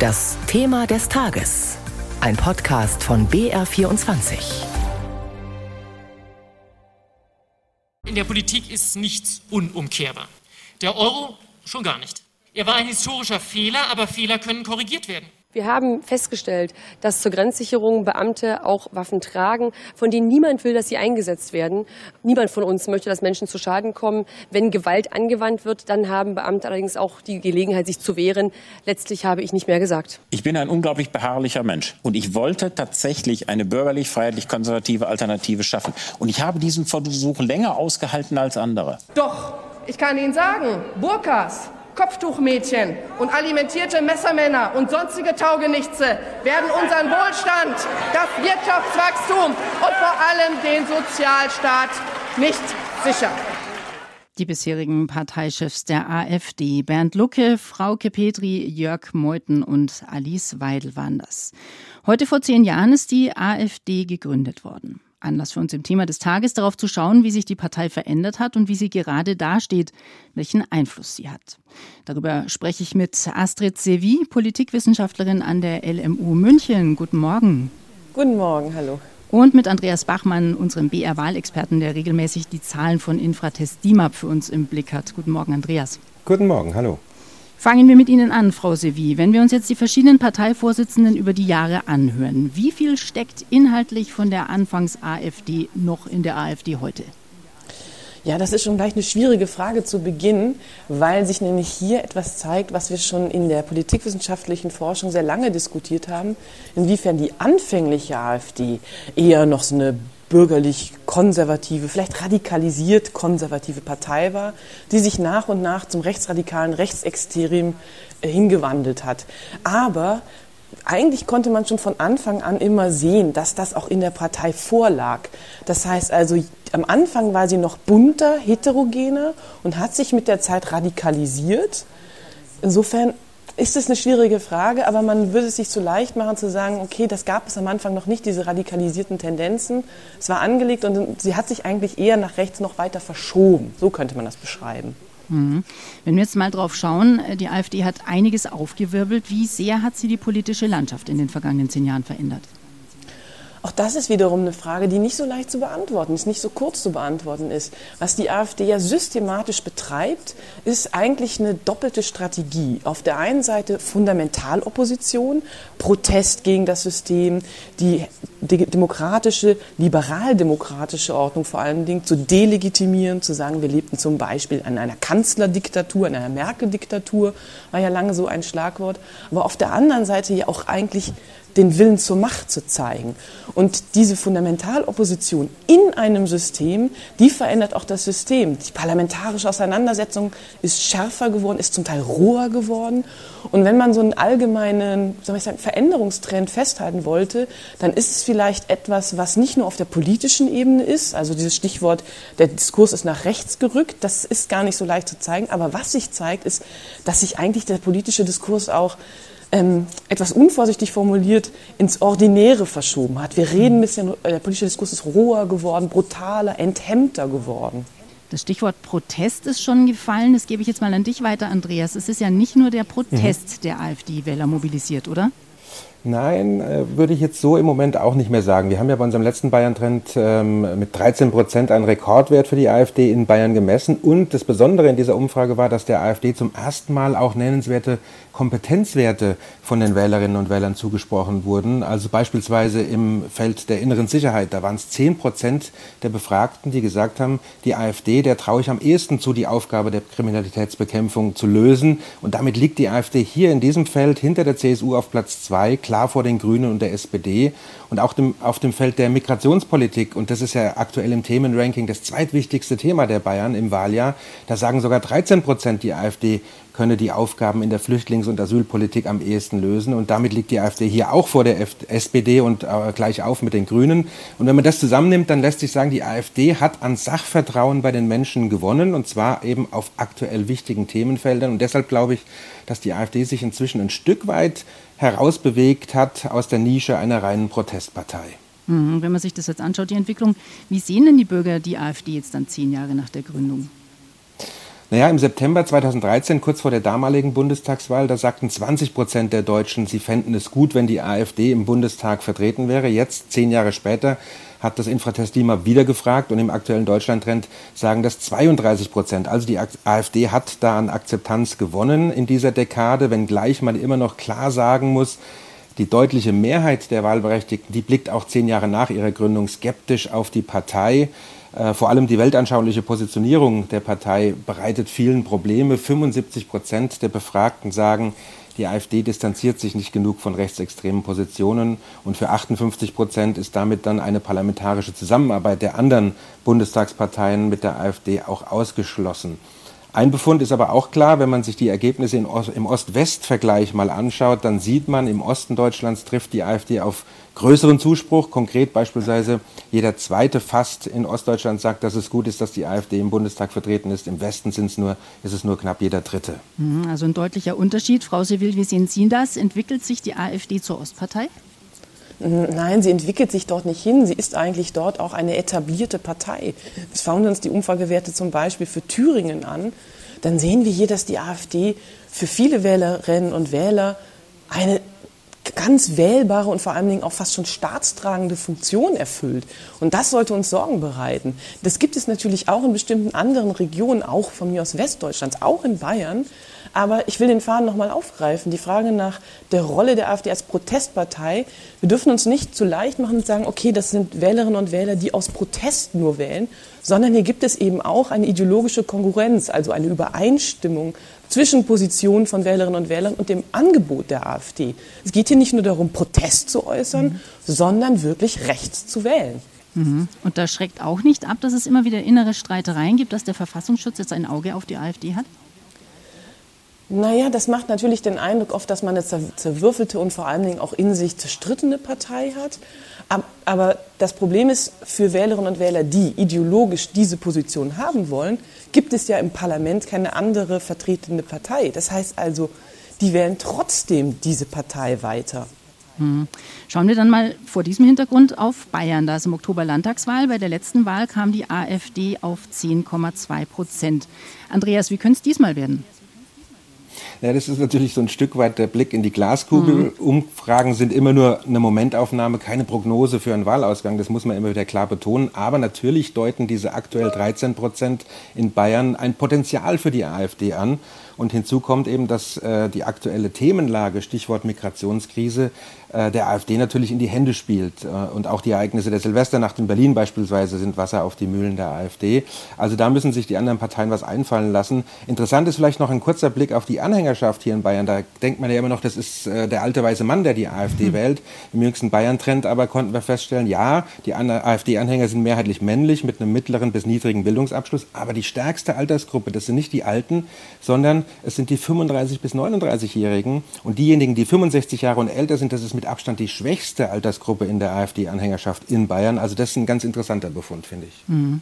Das Thema des Tages. Ein Podcast von BR24. In der Politik ist nichts unumkehrbar. Der Euro schon gar nicht. Er war ein historischer Fehler, aber Fehler können korrigiert werden. Wir haben festgestellt, dass zur Grenzsicherung Beamte auch Waffen tragen, von denen niemand will, dass sie eingesetzt werden. Niemand von uns möchte, dass Menschen zu Schaden kommen. Wenn Gewalt angewandt wird, dann haben Beamte allerdings auch die Gelegenheit, sich zu wehren. Letztlich habe ich nicht mehr gesagt. Ich bin ein unglaublich beharrlicher Mensch und ich wollte tatsächlich eine bürgerlich-freiheitlich-konservative Alternative schaffen. Und ich habe diesen Versuch länger ausgehalten als andere. Doch, ich kann Ihnen sagen, Burkas, Kopftuchmädchen und alimentierte Messermänner und sonstige Taugenichtse werden unseren Wohlstand, das Wirtschaftswachstum und vor allem den Sozialstaat nicht sichern. Die bisherigen Parteichefs der AfD, Bernd Lucke, Frauke Petri, Jörg Meuthen und Alice Weidel waren das. Heute vor zehn Jahren ist die AfD gegründet worden. Anlass für uns im Thema des Tages, darauf zu schauen, wie sich die Partei verändert hat und wie sie gerade dasteht, welchen Einfluss sie hat. Darüber spreche ich mit Astrid Sevi, Politikwissenschaftlerin an der LMU München. Guten Morgen. Guten Morgen, hallo. Und mit Andreas Bachmann, unserem BR-Wahlexperten, der regelmäßig die Zahlen von Infratest DIMAP für uns im Blick hat. Guten Morgen, Andreas. Guten Morgen, hallo. Fangen wir mit Ihnen an, Frau Sevi. Wenn wir uns jetzt die verschiedenen Parteivorsitzenden über die Jahre anhören, wie viel steckt inhaltlich von der Anfangs-AfD noch in der AfD heute? Ja, das ist schon gleich eine schwierige Frage zu Beginn, weil sich nämlich hier etwas zeigt, was wir schon in der politikwissenschaftlichen Forschung sehr lange diskutiert haben, inwiefern die anfängliche AfD eher noch so eine bürgerlich-konservative, vielleicht radikalisiert konservative Partei war, die sich nach und nach zum rechtsradikalen Rechtsextrem äh, hingewandelt hat. Aber eigentlich konnte man schon von Anfang an immer sehen, dass das auch in der Partei vorlag. Das heißt also, am Anfang war sie noch bunter, heterogener und hat sich mit der Zeit radikalisiert. Insofern ist es eine schwierige Frage, aber man würde es sich zu leicht machen zu sagen, okay, das gab es am Anfang noch nicht, diese radikalisierten Tendenzen. Es war angelegt und sie hat sich eigentlich eher nach rechts noch weiter verschoben. So könnte man das beschreiben. Mhm. Wenn wir jetzt mal drauf schauen, äh, die AfD hat einiges aufgewirbelt. Wie sehr hat sie die politische Landschaft in den vergangenen zehn Jahren verändert? Auch das ist wiederum eine Frage, die nicht so leicht zu beantworten ist, nicht so kurz zu beantworten ist. Was die AfD ja systematisch betreibt, ist eigentlich eine doppelte Strategie. Auf der einen Seite Fundamentalopposition, Protest gegen das System, die demokratische, liberaldemokratische Ordnung vor allen Dingen zu delegitimieren, zu sagen, wir lebten zum Beispiel an einer Kanzlerdiktatur, an einer Merkel-Diktatur, war ja lange so ein Schlagwort. Aber auf der anderen Seite ja auch eigentlich den Willen zur Macht zu zeigen. Und diese Fundamentalopposition in einem System, die verändert auch das System. Die parlamentarische Auseinandersetzung ist schärfer geworden, ist zum Teil roher geworden. Und wenn man so einen allgemeinen soll ich sagen, Veränderungstrend festhalten wollte, dann ist es vielleicht etwas, was nicht nur auf der politischen Ebene ist, also dieses Stichwort, der Diskurs ist nach rechts gerückt, das ist gar nicht so leicht zu zeigen, aber was sich zeigt, ist, dass sich eigentlich der politische Diskurs auch ähm, etwas unvorsichtig formuliert ins Ordinäre verschoben hat. Wir reden ein bisschen, äh, der politische Diskurs ist roher geworden, brutaler, enthemmter geworden. Das Stichwort Protest ist schon gefallen. Das gebe ich jetzt mal an dich weiter, Andreas. Es ist ja nicht nur der Protest, mhm. der AfD-Wähler mobilisiert, oder? Nein, äh, würde ich jetzt so im Moment auch nicht mehr sagen. Wir haben ja bei unserem letzten Bayern-Trend ähm, mit 13 Prozent einen Rekordwert für die AfD in Bayern gemessen. Und das Besondere in dieser Umfrage war, dass der AfD zum ersten Mal auch nennenswerte Kompetenzwerte von den Wählerinnen und Wählern zugesprochen wurden. Also beispielsweise im Feld der inneren Sicherheit. Da waren es 10 Prozent der Befragten, die gesagt haben, die AfD, der traue ich am ehesten zu, die Aufgabe der Kriminalitätsbekämpfung zu lösen. Und damit liegt die AfD hier in diesem Feld hinter der CSU auf Platz zwei klar vor den Grünen und der SPD und auch dem, auf dem Feld der Migrationspolitik. Und das ist ja aktuell im Themenranking das zweitwichtigste Thema der Bayern im Wahljahr. Da sagen sogar 13 Prozent, die AfD könne die Aufgaben in der Flüchtlings- und Asylpolitik am ehesten lösen. Und damit liegt die AfD hier auch vor der SPD und äh, gleich auf mit den Grünen. Und wenn man das zusammennimmt, dann lässt sich sagen, die AfD hat an Sachvertrauen bei den Menschen gewonnen und zwar eben auf aktuell wichtigen Themenfeldern. Und deshalb glaube ich, dass die AfD sich inzwischen ein Stück weit herausbewegt hat aus der Nische einer reinen Protestpartei. Mhm, wenn man sich das jetzt anschaut, die Entwicklung, wie sehen denn die Bürger die AfD jetzt dann zehn Jahre nach der Gründung? Naja, im September 2013, kurz vor der damaligen Bundestagswahl, da sagten 20 Prozent der Deutschen, sie fänden es gut, wenn die AfD im Bundestag vertreten wäre. Jetzt, zehn Jahre später, hat das Infratest Lima wieder gefragt und im aktuellen Deutschlandtrend sagen das 32 Prozent. Also die AfD hat da an Akzeptanz gewonnen in dieser Dekade, wenngleich man immer noch klar sagen muss, die deutliche Mehrheit der Wahlberechtigten, die blickt auch zehn Jahre nach ihrer Gründung skeptisch auf die Partei. Äh, vor allem die weltanschauliche Positionierung der Partei bereitet vielen Probleme. 75 Prozent der Befragten sagen, die AfD distanziert sich nicht genug von rechtsextremen Positionen und für 58 Prozent ist damit dann eine parlamentarische Zusammenarbeit der anderen Bundestagsparteien mit der AfD auch ausgeschlossen. Ein Befund ist aber auch klar, wenn man sich die Ergebnisse im Ost-West-Vergleich mal anschaut, dann sieht man, im Osten Deutschlands trifft die AfD auf größeren Zuspruch. Konkret beispielsweise jeder zweite fast in Ostdeutschland sagt, dass es gut ist, dass die AfD im Bundestag vertreten ist. Im Westen sind es nur, ist es nur knapp jeder dritte. Mhm, also ein deutlicher Unterschied. Frau Seville, wie sehen Sie das? Entwickelt sich die AfD zur Ostpartei? Nein, sie entwickelt sich dort nicht hin. Sie ist eigentlich dort auch eine etablierte Partei. Schauen wir uns die Umfragewerte zum Beispiel für Thüringen an, dann sehen wir hier, dass die AfD für viele Wählerinnen und Wähler eine ganz wählbare und vor allen Dingen auch fast schon staatstragende Funktion erfüllt. Und das sollte uns Sorgen bereiten. Das gibt es natürlich auch in bestimmten anderen Regionen, auch von mir aus Westdeutschlands, auch in Bayern. Aber ich will den Faden nochmal aufgreifen. Die Frage nach der Rolle der AfD als Protestpartei. Wir dürfen uns nicht zu leicht machen und sagen, okay, das sind Wählerinnen und Wähler, die aus Protest nur wählen, sondern hier gibt es eben auch eine ideologische Konkurrenz, also eine Übereinstimmung zwischen Positionen von Wählerinnen und Wählern und dem Angebot der AfD. Es geht hier nicht nur darum, Protest zu äußern, mhm. sondern wirklich rechts zu wählen. Mhm. Und da schreckt auch nicht ab, dass es immer wieder innere Streitereien gibt, dass der Verfassungsschutz jetzt ein Auge auf die AfD hat? Naja, das macht natürlich den Eindruck oft, dass man eine zerwürfelte und vor allen Dingen auch in sich zerstrittene Partei hat. Aber das Problem ist, für Wählerinnen und Wähler, die ideologisch diese Position haben wollen, gibt es ja im Parlament keine andere vertretende Partei. Das heißt also, die wählen trotzdem diese Partei weiter. Hm. Schauen wir dann mal vor diesem Hintergrund auf Bayern. Da ist im Oktober Landtagswahl. Bei der letzten Wahl kam die AfD auf 10,2 Prozent. Andreas, wie könnte es diesmal werden? Ja, das ist natürlich so ein Stück weit der Blick in die Glaskugel. Mhm. Umfragen sind immer nur eine Momentaufnahme, keine Prognose für einen Wahlausgang. Das muss man immer wieder klar betonen. Aber natürlich deuten diese aktuell 13 Prozent in Bayern ein Potenzial für die AfD an. Und hinzu kommt eben, dass äh, die aktuelle Themenlage, Stichwort Migrationskrise, der AfD natürlich in die Hände spielt. Äh, und auch die Ereignisse der Silvesternacht in Berlin beispielsweise sind Wasser auf die Mühlen der AfD. Also da müssen sich die anderen Parteien was einfallen lassen. Interessant ist vielleicht noch ein kurzer Blick auf die Anhängerschaft hier in Bayern. Da denkt man ja immer noch, das ist äh, der alte weiße Mann, der die AfD hm. wählt. Im jüngsten Bayern-Trend aber konnten wir feststellen, ja, die AfD-Anhänger sind mehrheitlich männlich mit einem mittleren bis niedrigen Bildungsabschluss. Aber die stärkste Altersgruppe, das sind nicht die Alten, sondern es sind die 35 bis 39-Jährigen und diejenigen, die 65 Jahre und älter sind, das ist mit Abstand die schwächste Altersgruppe in der AfD-Anhängerschaft in Bayern. Also das ist ein ganz interessanter Befund, finde ich. Mhm.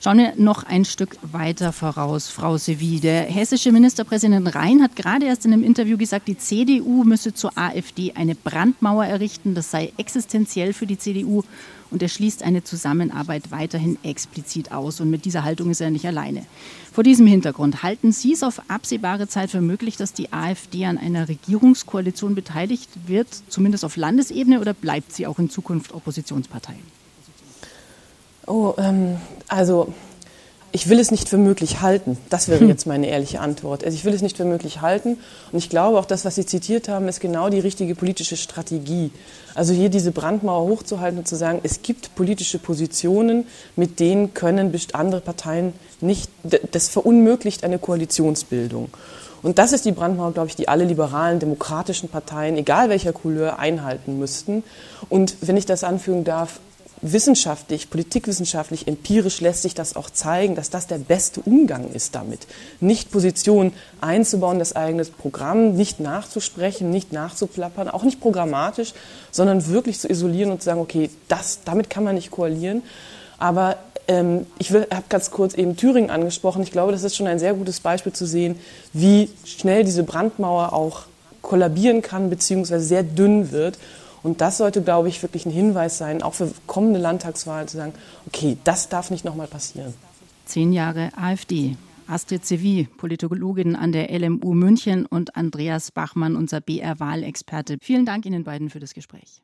Schauen wir noch ein Stück weiter voraus, Frau Sevi. Der hessische Ministerpräsident Rhein hat gerade erst in einem Interview gesagt, die CDU müsse zur AfD eine Brandmauer errichten. Das sei existenziell für die CDU und er schließt eine Zusammenarbeit weiterhin explizit aus. Und mit dieser Haltung ist er nicht alleine. Vor diesem Hintergrund halten Sie es auf absehbare Zeit für möglich, dass die AfD an einer Regierungskoalition beteiligt wird, zumindest auf Landesebene, oder bleibt sie auch in Zukunft Oppositionspartei? Oh, ähm, also ich will es nicht für möglich halten. Das wäre hm. jetzt meine ehrliche Antwort. Also ich will es nicht für möglich halten. Und ich glaube auch, das, was Sie zitiert haben, ist genau die richtige politische Strategie. Also hier diese Brandmauer hochzuhalten und zu sagen, es gibt politische Positionen, mit denen können andere Parteien nicht, das verunmöglicht eine Koalitionsbildung. Und das ist die Brandmauer, glaube ich, die alle liberalen, demokratischen Parteien, egal welcher Couleur, einhalten müssten. Und wenn ich das anfügen darf, wissenschaftlich, politikwissenschaftlich, empirisch lässt sich das auch zeigen, dass das der beste Umgang ist damit. Nicht Position einzubauen, das eigene Programm, nicht nachzusprechen, nicht nachzuplappern, auch nicht programmatisch, sondern wirklich zu isolieren und zu sagen, okay, das, damit kann man nicht koalieren. Aber ähm, ich habe ganz kurz eben Thüringen angesprochen. Ich glaube, das ist schon ein sehr gutes Beispiel zu sehen, wie schnell diese Brandmauer auch kollabieren kann, beziehungsweise sehr dünn wird und das sollte, glaube ich, wirklich ein Hinweis sein, auch für kommende Landtagswahlen zu sagen, okay, das darf nicht nochmal passieren. Zehn Jahre AfD. Astrid Sevi, Politologin an der LMU München und Andreas Bachmann, unser BR-Wahlexperte. Vielen Dank Ihnen beiden für das Gespräch.